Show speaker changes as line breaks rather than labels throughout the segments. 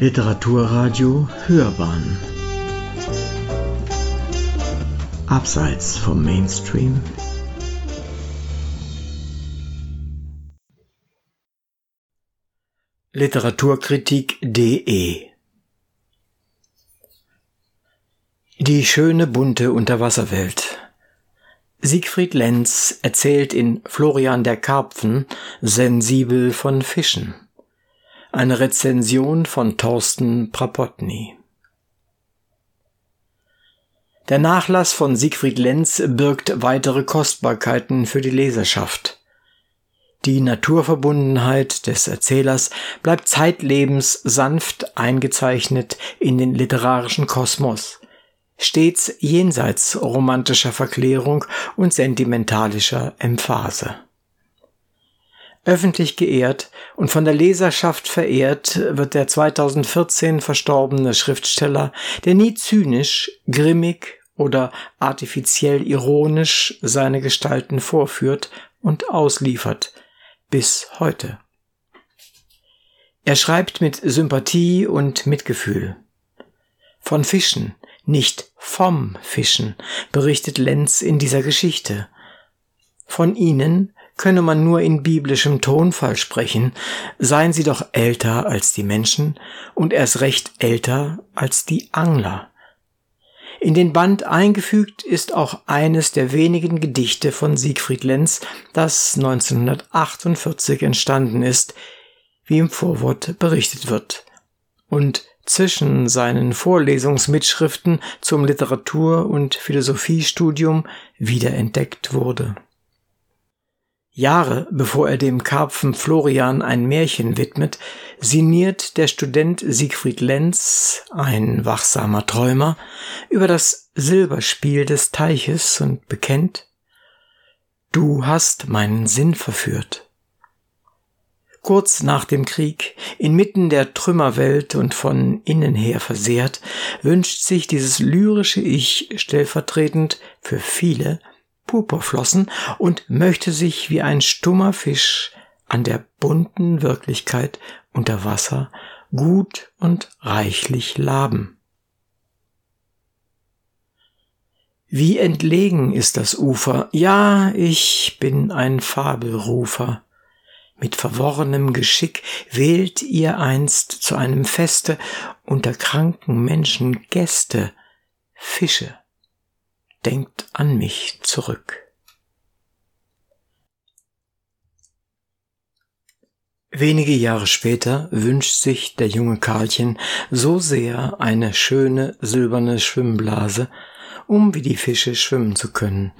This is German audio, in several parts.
Literaturradio Hörbahn. Abseits vom Mainstream. Literaturkritik.de Die schöne bunte Unterwasserwelt. Siegfried Lenz erzählt in Florian der Karpfen sensibel von Fischen. Eine Rezension von Thorsten Prapotny. Der Nachlass von Siegfried Lenz birgt weitere Kostbarkeiten für die Leserschaft. Die Naturverbundenheit des Erzählers bleibt zeitlebens sanft eingezeichnet in den literarischen Kosmos, stets jenseits romantischer Verklärung und sentimentalischer Emphase. Öffentlich geehrt und von der Leserschaft verehrt wird der 2014 verstorbene Schriftsteller, der nie zynisch, grimmig oder artifiziell ironisch seine Gestalten vorführt und ausliefert, bis heute. Er schreibt mit Sympathie und Mitgefühl. Von Fischen, nicht vom Fischen, berichtet Lenz in dieser Geschichte. Von ihnen könne man nur in biblischem Tonfall sprechen, seien sie doch älter als die Menschen und erst recht älter als die Angler. In den Band eingefügt ist auch eines der wenigen Gedichte von Siegfried Lenz, das 1948 entstanden ist, wie im Vorwort berichtet wird. Und zwischen seinen Vorlesungsmitschriften zum Literatur- und Philosophiestudium wiederentdeckt wurde. Jahre bevor er dem Karpfen Florian ein Märchen widmet, sinniert der Student Siegfried Lenz, ein wachsamer Träumer, über das Silberspiel des Teiches und bekennt, Du hast meinen Sinn verführt. Kurz nach dem Krieg, inmitten der Trümmerwelt und von innen her versehrt, wünscht sich dieses lyrische Ich stellvertretend für viele Purpurflossen und möchte sich wie ein stummer Fisch an der bunten Wirklichkeit unter Wasser gut und reichlich laben. Wie entlegen ist das Ufer, ja, ich bin ein Fabelrufer. Mit verworrenem Geschick wählt ihr einst zu einem Feste unter kranken Menschen Gäste, Fische. Denkt an mich zurück. Wenige Jahre später wünscht sich der junge Karlchen so sehr eine schöne silberne Schwimmblase, um wie die Fische schwimmen zu können,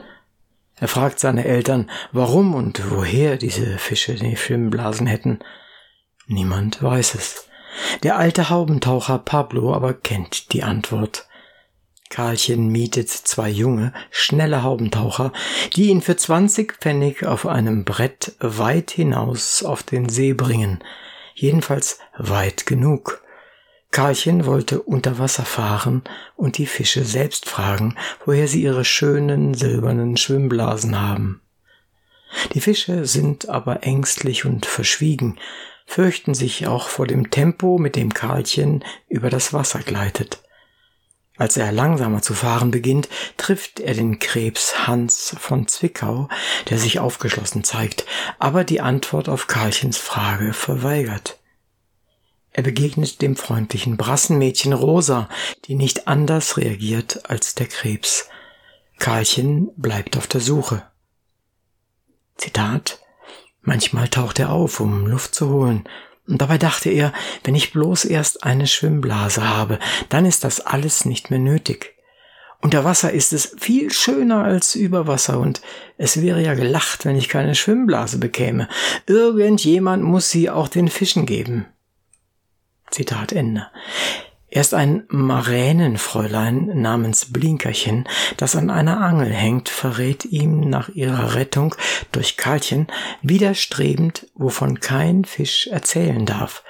er fragt seine Eltern, warum und woher diese Fische die Schwimmblasen hätten. Niemand weiß es. Der alte Haubentaucher Pablo aber kennt die Antwort. Karlchen mietet zwei junge, schnelle Haubentaucher, die ihn für zwanzig Pfennig auf einem Brett weit hinaus auf den See bringen, jedenfalls weit genug, Karlchen wollte unter Wasser fahren und die Fische selbst fragen, woher sie ihre schönen silbernen Schwimmblasen haben. Die Fische sind aber ängstlich und verschwiegen, fürchten sich auch vor dem Tempo, mit dem Karlchen über das Wasser gleitet. Als er langsamer zu fahren beginnt, trifft er den Krebs Hans von Zwickau, der sich aufgeschlossen zeigt, aber die Antwort auf Karlchens Frage verweigert. Er begegnet dem freundlichen Brassenmädchen Rosa, die nicht anders reagiert als der Krebs. Karlchen bleibt auf der Suche. Zitat Manchmal taucht er auf, um Luft zu holen, und dabei dachte er, wenn ich bloß erst eine Schwimmblase habe, dann ist das alles nicht mehr nötig. Unter Wasser ist es viel schöner als über Wasser und es wäre ja gelacht, wenn ich keine Schwimmblase bekäme. Irgendjemand muss sie auch den Fischen geben. Zitat Ende. Erst ein Maränenfräulein namens Blinkerchen, das an einer Angel hängt, verrät ihm nach ihrer Rettung durch Karlchen widerstrebend, wovon kein Fisch erzählen darf.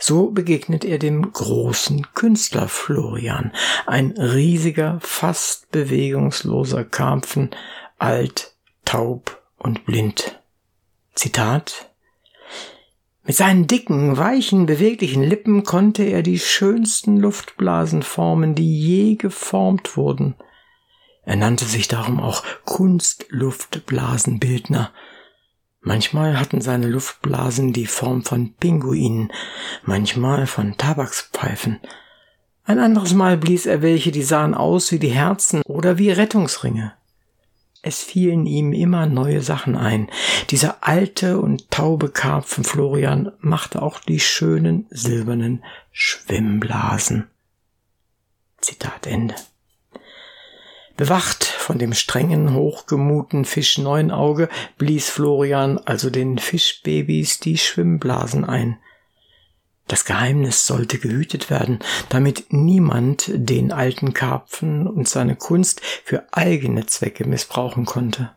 So begegnet er dem großen Künstler Florian, ein riesiger, fast bewegungsloser Karpfen, alt, taub und blind. Zitat Mit seinen dicken, weichen, beweglichen Lippen konnte er die schönsten Luftblasen formen, die je geformt wurden. Er nannte sich darum auch Kunstluftblasenbildner. Manchmal hatten seine Luftblasen die Form von Pinguinen, manchmal von Tabakspfeifen. Ein anderes Mal blies er welche, die sahen aus wie die Herzen oder wie Rettungsringe. Es fielen ihm immer neue Sachen ein. Dieser alte und taube Karpfen Florian machte auch die schönen silbernen Schwimmblasen. Zitat Ende. Bewacht von dem strengen, hochgemuten Fisch Neunauge blies Florian also den Fischbabys die Schwimmblasen ein. Das Geheimnis sollte gehütet werden, damit niemand den alten Karpfen und seine Kunst für eigene Zwecke missbrauchen konnte.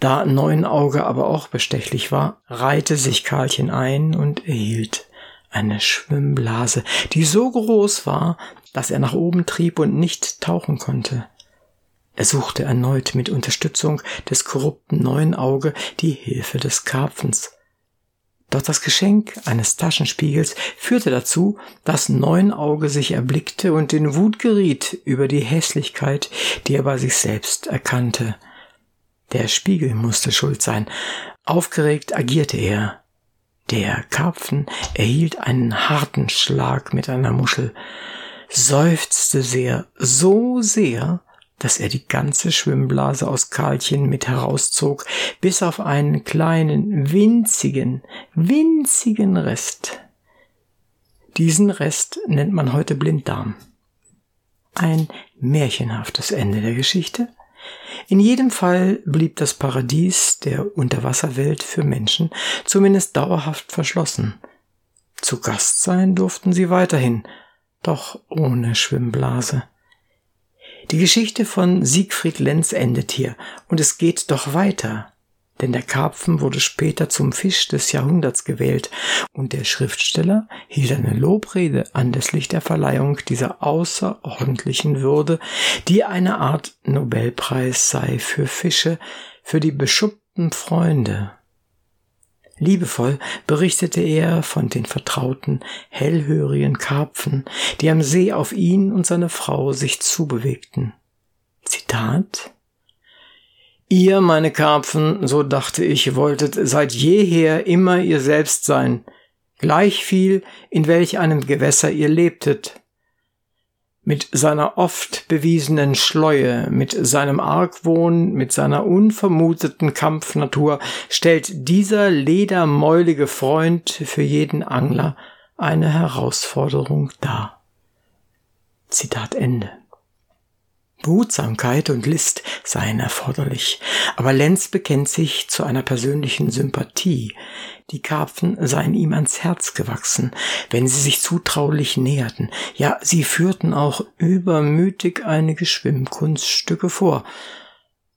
Da Neunauge aber auch bestechlich war, reihte sich Karlchen ein und erhielt eine Schwimmblase, die so groß war, dass er nach oben trieb und nicht tauchen konnte. Er suchte erneut mit Unterstützung des korrupten Neunauge die Hilfe des Karpfens. Doch das Geschenk eines Taschenspiegels führte dazu, dass Neunauge sich erblickte und in Wut geriet über die Hässlichkeit, die er bei sich selbst erkannte. Der Spiegel musste schuld sein. Aufgeregt agierte er. Der Karpfen erhielt einen harten Schlag mit einer Muschel, seufzte sehr, so sehr, dass er die ganze Schwimmblase aus Karlchen mit herauszog, bis auf einen kleinen, winzigen, winzigen Rest. Diesen Rest nennt man heute Blinddarm. Ein märchenhaftes Ende der Geschichte. In jedem Fall blieb das Paradies der Unterwasserwelt für Menschen zumindest dauerhaft verschlossen. Zu Gast sein durften sie weiterhin, doch ohne Schwimmblase. Die Geschichte von Siegfried Lenz endet hier und es geht doch weiter. Denn der Karpfen wurde später zum Fisch des Jahrhunderts gewählt und der Schriftsteller hielt eine Lobrede anlässlich der Verleihung dieser außerordentlichen Würde, die eine Art Nobelpreis sei für Fische, für die beschuppten Freunde. Liebevoll berichtete er von den vertrauten, hellhörigen Karpfen, die am See auf ihn und seine Frau sich zubewegten. Zitat Ihr, meine Karpfen, so dachte ich, wolltet seit jeher immer ihr selbst sein, gleich viel, in welch einem Gewässer ihr lebtet, mit seiner oft bewiesenen Schleue, mit seinem Argwohn, mit seiner unvermuteten Kampfnatur stellt dieser ledermäulige Freund für jeden Angler eine Herausforderung dar. Zitat Ende. Behutsamkeit und List seien erforderlich, aber Lenz bekennt sich zu einer persönlichen Sympathie. Die Karpfen seien ihm ans Herz gewachsen, wenn sie sich zutraulich näherten. Ja, sie führten auch übermütig einige Schwimmkunststücke vor.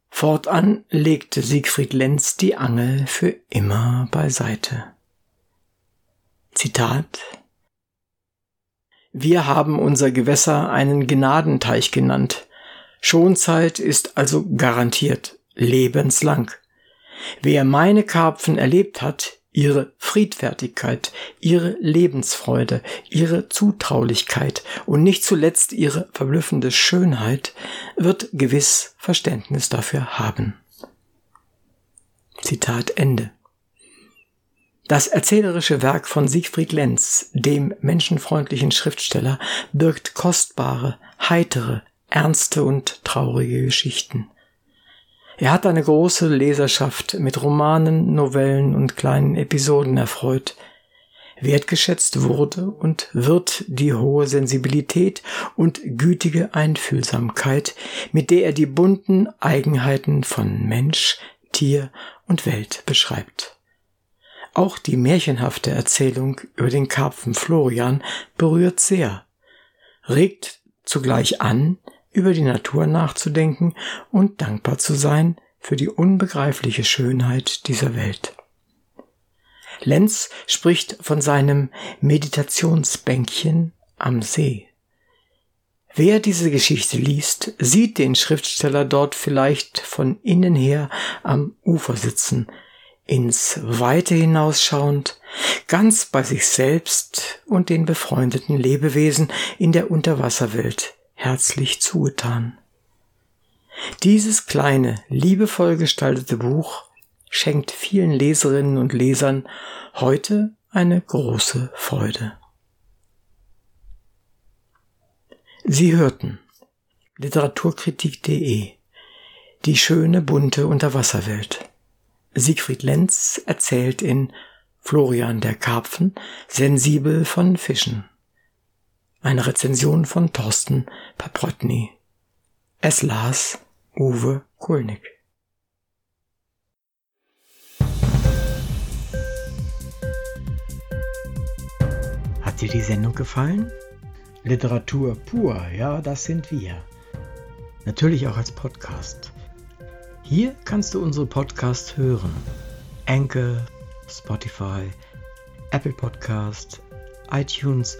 Fortan legte Siegfried Lenz die Angel für immer beiseite. Zitat Wir haben unser Gewässer einen Gnadenteich genannt, Schonzeit ist also garantiert lebenslang. Wer meine Karpfen erlebt hat, ihre Friedfertigkeit, ihre Lebensfreude, ihre Zutraulichkeit und nicht zuletzt ihre verblüffende Schönheit, wird gewiss Verständnis dafür haben. Zitat Ende. Das erzählerische Werk von Siegfried Lenz, dem menschenfreundlichen Schriftsteller, birgt kostbare, heitere, ernste und traurige Geschichten. Er hat eine große Leserschaft mit Romanen, Novellen und kleinen Episoden erfreut. Wertgeschätzt wurde und wird die hohe Sensibilität und gütige Einfühlsamkeit, mit der er die bunten Eigenheiten von Mensch, Tier und Welt beschreibt. Auch die märchenhafte Erzählung über den Karpfen Florian berührt sehr, regt zugleich an, über die Natur nachzudenken und dankbar zu sein für die unbegreifliche Schönheit dieser Welt. Lenz spricht von seinem Meditationsbänkchen am See. Wer diese Geschichte liest, sieht den Schriftsteller dort vielleicht von innen her am Ufer sitzen, ins Weite hinausschauend, ganz bei sich selbst und den befreundeten Lebewesen in der Unterwasserwelt herzlich zugetan. Dieses kleine, liebevoll gestaltete Buch schenkt vielen Leserinnen und Lesern heute eine große Freude. Sie hörten Literaturkritik.de Die schöne bunte Unterwasserwelt. Siegfried Lenz erzählt in Florian der Karpfen sensibel von Fischen. Eine Rezension von Thorsten Paprotny. Es las Uwe Kulnig. Hat dir die Sendung gefallen? Literatur pur, ja, das sind wir. Natürlich auch als Podcast. Hier kannst du unsere Podcasts hören. Anchor, Spotify, Apple Podcast, iTunes,